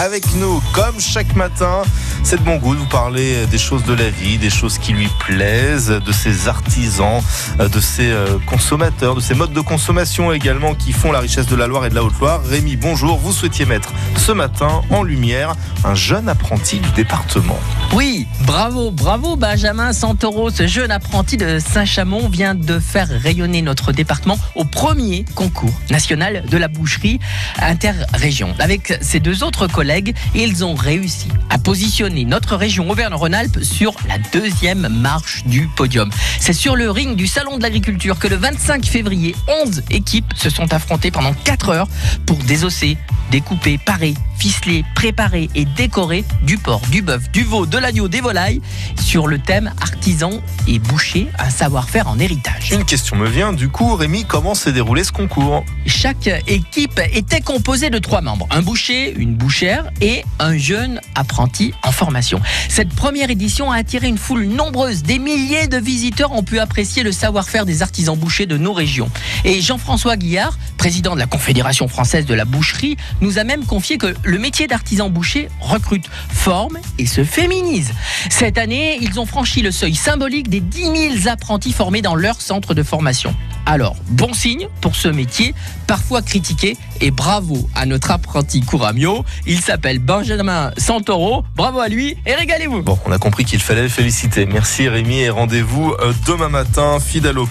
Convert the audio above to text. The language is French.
avec nous comme chaque matin. C'est de bon goût de vous parler des choses de la vie, des choses qui lui plaisent, de ses artisans, de ses euh, consommateurs, de ses modes de consommation également qui font la richesse de la Loire et de la Haute-Loire. Rémi, bonjour. Vous souhaitiez mettre ce matin en lumière un jeune apprenti du département. Oui, bravo, bravo Benjamin Santoro. Ce jeune apprenti de Saint-Chamond vient de faire rayonner notre département au premier concours national de la boucherie interrégion. Avec ses deux autres collègues, ils ont réussi à positionner notre région Auvergne-Rhône-Alpes sur la deuxième marche du podium. C'est sur le ring du Salon de l'Agriculture que le 25 février, 11 équipes se sont affrontées pendant 4 heures pour désosser, découper, parer, ficeler, préparer et décorer du porc, du bœuf, du veau, de l'agneau, des volailles sur le thème artisan et boucher, un savoir-faire en héritage. Une question me vient, du coup, Rémi, comment s'est déroulé ce concours? Chaque équipe était composée de trois membres, un boucher, une bouchère et un jeune apprenti en formation. Cette première édition a attiré une foule nombreuse. Des milliers de visiteurs ont pu apprécier le savoir-faire des artisans bouchers de nos régions. Et Jean-François Guillard, président de la Confédération française de la boucherie, nous a même confié que le métier d'artisan boucher recrute, forme et se féminise. Cette année, ils ont franchi le seuil symbolique des 10 000 apprentis formés dans leur centre de formation. Alors, bon signe pour ce métier, parfois critiqué, et bravo à notre apprenti Couramio. Il s'appelle Benjamin Santoro. Bravo à lui et régalez-vous. Bon, on a compris qu'il fallait le féliciter. Merci Rémi et rendez-vous euh, demain matin, fidèle au.